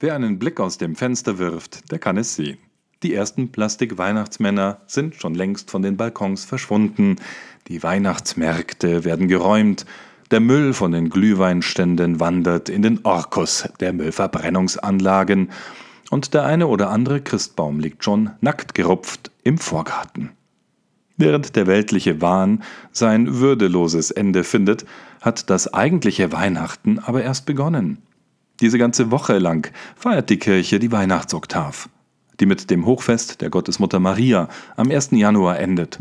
Wer einen Blick aus dem Fenster wirft, der kann es sehen. Die ersten Plastik-Weihnachtsmänner sind schon längst von den Balkons verschwunden. Die Weihnachtsmärkte werden geräumt. Der Müll von den Glühweinständen wandert in den Orkus der Müllverbrennungsanlagen. Und der eine oder andere Christbaum liegt schon nackt gerupft im Vorgarten. Während der weltliche Wahn sein würdeloses Ende findet, hat das eigentliche Weihnachten aber erst begonnen. Diese ganze Woche lang feiert die Kirche die Weihnachtsoktav, die mit dem Hochfest der Gottesmutter Maria am 1. Januar endet.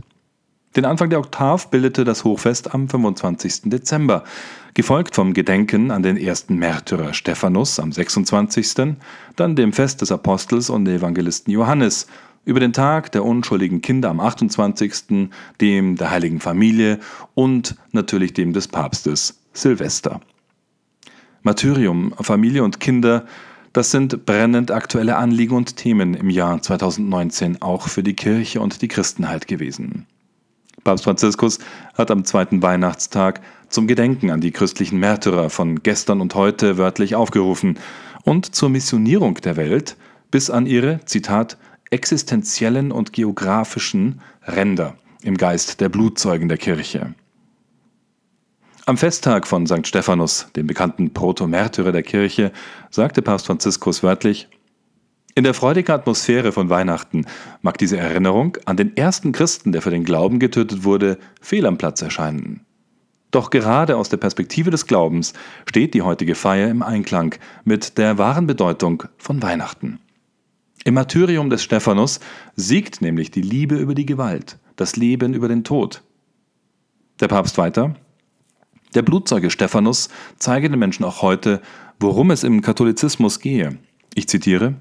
Den Anfang der Oktav bildete das Hochfest am 25. Dezember, gefolgt vom Gedenken an den ersten Märtyrer Stephanus am 26., dann dem Fest des Apostels und Evangelisten Johannes, über den Tag der unschuldigen Kinder am 28., dem der heiligen Familie und natürlich dem des Papstes Silvester. Martyrium, Familie und Kinder, das sind brennend aktuelle Anliegen und Themen im Jahr 2019 auch für die Kirche und die Christenheit gewesen. Papst Franziskus hat am zweiten Weihnachtstag zum Gedenken an die christlichen Märtyrer von gestern und heute wörtlich aufgerufen und zur Missionierung der Welt bis an ihre, Zitat, existenziellen und geografischen Ränder im Geist der Blutzeugen der Kirche. Am Festtag von St. Stephanus, dem bekannten Protomärtyrer der Kirche, sagte Papst Franziskus wörtlich, in der freudigen Atmosphäre von Weihnachten mag diese Erinnerung an den ersten Christen, der für den Glauben getötet wurde, fehl am Platz erscheinen. Doch gerade aus der Perspektive des Glaubens steht die heutige Feier im Einklang mit der wahren Bedeutung von Weihnachten. Im Martyrium des Stephanus siegt nämlich die Liebe über die Gewalt, das Leben über den Tod. Der Papst weiter, der Blutzeuge Stephanus zeige den Menschen auch heute, worum es im Katholizismus gehe. Ich zitiere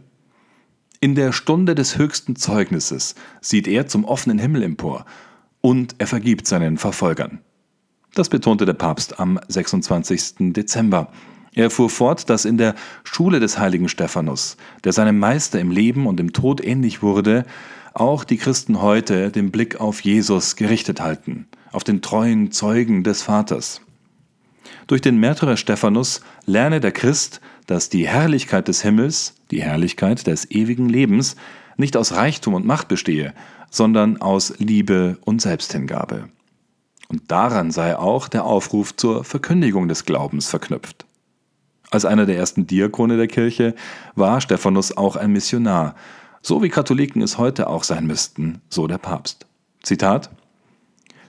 In der Stunde des höchsten Zeugnisses sieht er zum offenen Himmel empor und er vergibt seinen Verfolgern. Das betonte der Papst am 26. Dezember. Er fuhr fort, dass in der Schule des heiligen Stephanus, der seinem Meister im Leben und im Tod ähnlich wurde, auch die Christen heute den Blick auf Jesus gerichtet halten, auf den treuen Zeugen des Vaters. Durch den Märtyrer Stephanus lerne der Christ, dass die Herrlichkeit des Himmels, die Herrlichkeit des ewigen Lebens, nicht aus Reichtum und Macht bestehe, sondern aus Liebe und Selbsthingabe. Und daran sei auch der Aufruf zur Verkündigung des Glaubens verknüpft. Als einer der ersten Diakone der Kirche war Stephanus auch ein Missionar, so wie Katholiken es heute auch sein müssten, so der Papst. Zitat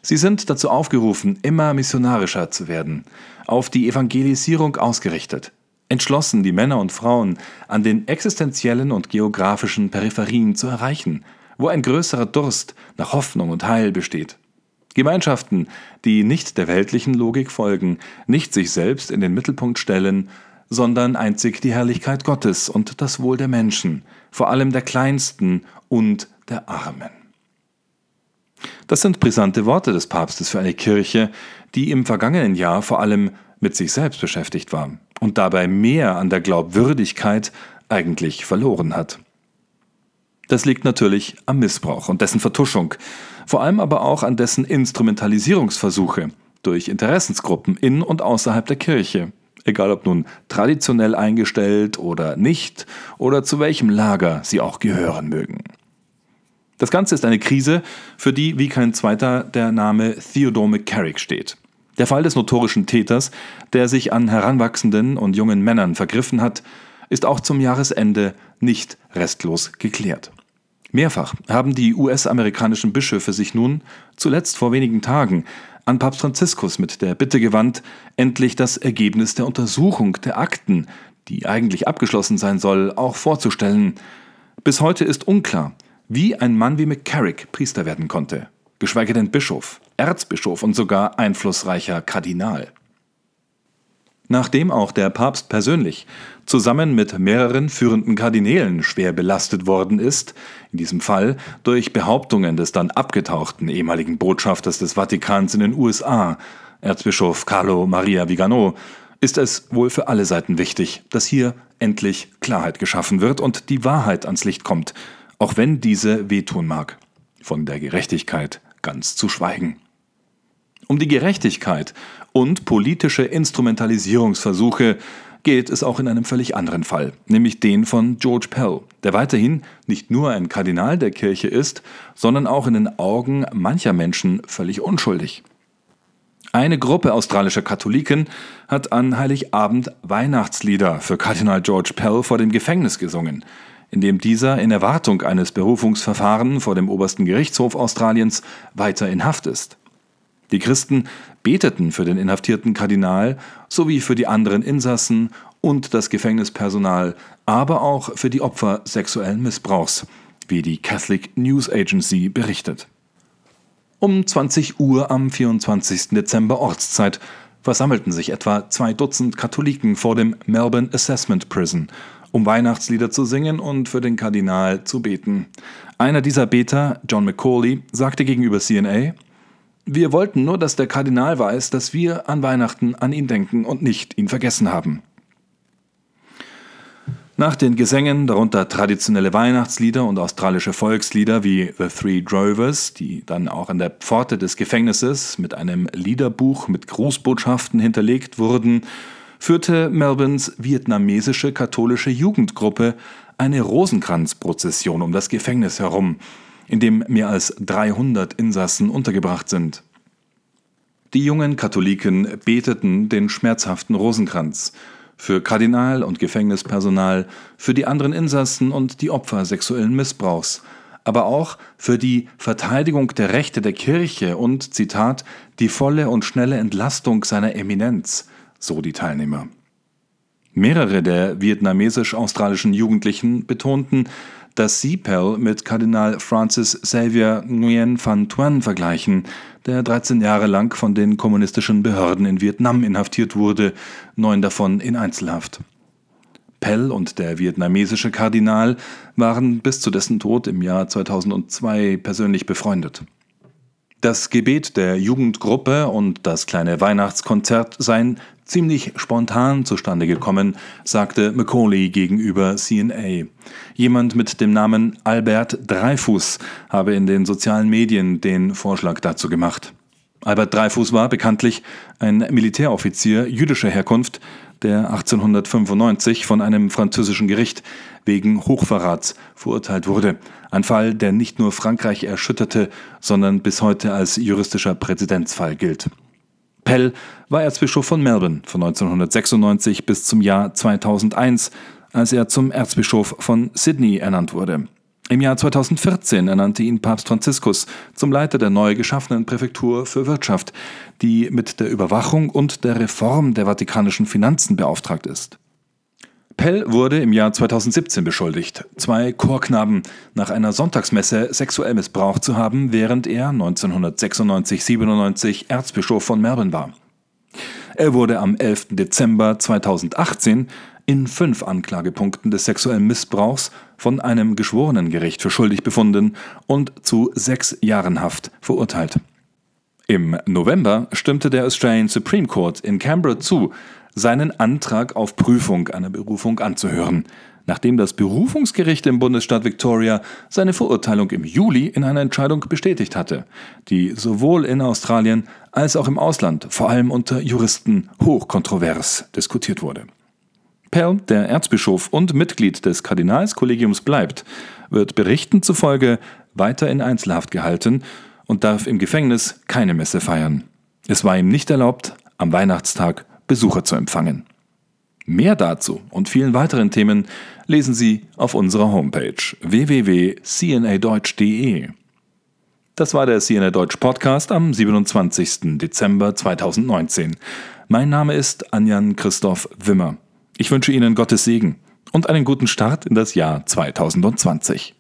Sie sind dazu aufgerufen, immer missionarischer zu werden, auf die Evangelisierung ausgerichtet, entschlossen, die Männer und Frauen an den existenziellen und geografischen Peripherien zu erreichen, wo ein größerer Durst nach Hoffnung und Heil besteht. Gemeinschaften, die nicht der weltlichen Logik folgen, nicht sich selbst in den Mittelpunkt stellen, sondern einzig die Herrlichkeit Gottes und das Wohl der Menschen, vor allem der Kleinsten und der Armen. Das sind brisante Worte des Papstes für eine Kirche, die im vergangenen Jahr vor allem mit sich selbst beschäftigt war und dabei mehr an der Glaubwürdigkeit eigentlich verloren hat. Das liegt natürlich am Missbrauch und dessen Vertuschung, vor allem aber auch an dessen Instrumentalisierungsversuche durch Interessensgruppen in und außerhalb der Kirche, egal ob nun traditionell eingestellt oder nicht oder zu welchem Lager sie auch gehören mögen. Das Ganze ist eine Krise, für die wie kein zweiter der Name Theodore McCarrick steht. Der Fall des notorischen Täters, der sich an heranwachsenden und jungen Männern vergriffen hat, ist auch zum Jahresende nicht restlos geklärt. Mehrfach haben die US-amerikanischen Bischöfe sich nun, zuletzt vor wenigen Tagen, an Papst Franziskus mit der Bitte gewandt, endlich das Ergebnis der Untersuchung der Akten, die eigentlich abgeschlossen sein soll, auch vorzustellen. Bis heute ist unklar, wie ein Mann wie McCarrick Priester werden konnte, geschweige denn Bischof, Erzbischof und sogar einflussreicher Kardinal. Nachdem auch der Papst persönlich zusammen mit mehreren führenden Kardinälen schwer belastet worden ist, in diesem Fall durch Behauptungen des dann abgetauchten ehemaligen Botschafters des Vatikans in den USA, Erzbischof Carlo Maria Vigano, ist es wohl für alle Seiten wichtig, dass hier endlich Klarheit geschaffen wird und die Wahrheit ans Licht kommt, auch wenn diese wehtun mag, von der Gerechtigkeit ganz zu schweigen. Um die Gerechtigkeit und politische Instrumentalisierungsversuche geht es auch in einem völlig anderen Fall, nämlich den von George Pell, der weiterhin nicht nur ein Kardinal der Kirche ist, sondern auch in den Augen mancher Menschen völlig unschuldig. Eine Gruppe australischer Katholiken hat an Heiligabend Weihnachtslieder für Kardinal George Pell vor dem Gefängnis gesungen, in dem dieser in Erwartung eines Berufungsverfahrens vor dem obersten Gerichtshof Australiens weiter in Haft ist. Die Christen beteten für den inhaftierten Kardinal sowie für die anderen Insassen und das Gefängnispersonal, aber auch für die Opfer sexuellen Missbrauchs, wie die Catholic News Agency berichtet. Um 20 Uhr am 24. Dezember Ortszeit versammelten sich etwa zwei Dutzend Katholiken vor dem Melbourne Assessment Prison, um Weihnachtslieder zu singen und für den Kardinal zu beten. Einer dieser Beter, John McCauley, sagte gegenüber CNA, wir wollten nur, dass der Kardinal weiß, dass wir an Weihnachten an ihn denken und nicht ihn vergessen haben. Nach den Gesängen, darunter traditionelle Weihnachtslieder und australische Volkslieder wie The Three Drovers, die dann auch an der Pforte des Gefängnisses mit einem Liederbuch mit Grußbotschaften hinterlegt wurden, führte Melbournes vietnamesische katholische Jugendgruppe eine Rosenkranzprozession um das Gefängnis herum, in dem mehr als 300 Insassen untergebracht sind. Die jungen Katholiken beteten den schmerzhaften Rosenkranz für Kardinal und Gefängnispersonal, für die anderen Insassen und die Opfer sexuellen Missbrauchs, aber auch für die Verteidigung der Rechte der Kirche und, Zitat, die volle und schnelle Entlastung seiner Eminenz, so die Teilnehmer. Mehrere der vietnamesisch-australischen Jugendlichen betonten, dass sie Pell mit Kardinal Francis Xavier Nguyen Van Thuan vergleichen, der 13 Jahre lang von den kommunistischen Behörden in Vietnam inhaftiert wurde, neun davon in Einzelhaft. Pell und der vietnamesische Kardinal waren bis zu dessen Tod im Jahr 2002 persönlich befreundet. Das Gebet der Jugendgruppe und das kleine Weihnachtskonzert seien ziemlich spontan zustande gekommen, sagte Macaulay gegenüber CNA. Jemand mit dem Namen Albert Dreifuß habe in den sozialen Medien den Vorschlag dazu gemacht. Albert Dreifuß war bekanntlich ein Militäroffizier jüdischer Herkunft, der 1895 von einem französischen Gericht wegen Hochverrats verurteilt wurde. Ein Fall, der nicht nur Frankreich erschütterte, sondern bis heute als juristischer Präzedenzfall gilt. Pell war Erzbischof von Melbourne von 1996 bis zum Jahr 2001, als er zum Erzbischof von Sydney ernannt wurde. Im Jahr 2014 ernannte ihn Papst Franziskus zum Leiter der neu geschaffenen Präfektur für Wirtschaft, die mit der Überwachung und der Reform der vatikanischen Finanzen beauftragt ist. Pell wurde im Jahr 2017 beschuldigt, zwei Chorknaben nach einer Sonntagsmesse sexuell missbraucht zu haben, während er 1996-97 Erzbischof von Melbourne war. Er wurde am 11. Dezember 2018 in fünf Anklagepunkten des sexuellen Missbrauchs von einem Geschworenengericht für schuldig befunden und zu sechs Jahren Haft verurteilt. Im November stimmte der Australian Supreme Court in Canberra zu, seinen Antrag auf Prüfung einer Berufung anzuhören, nachdem das Berufungsgericht im Bundesstaat Victoria seine Verurteilung im Juli in einer Entscheidung bestätigt hatte, die sowohl in Australien als auch im Ausland, vor allem unter Juristen, hochkontrovers diskutiert wurde. Pell, der Erzbischof und Mitglied des Kardinalskollegiums bleibt, wird Berichten zufolge weiter in Einzelhaft gehalten und darf im Gefängnis keine Messe feiern. Es war ihm nicht erlaubt, am Weihnachtstag Besucher zu empfangen. Mehr dazu und vielen weiteren Themen lesen Sie auf unserer Homepage www.cnadeutsch.de. Das war der CNA Deutsch Podcast am 27. Dezember 2019. Mein Name ist Anjan Christoph Wimmer. Ich wünsche Ihnen Gottes Segen und einen guten Start in das Jahr 2020.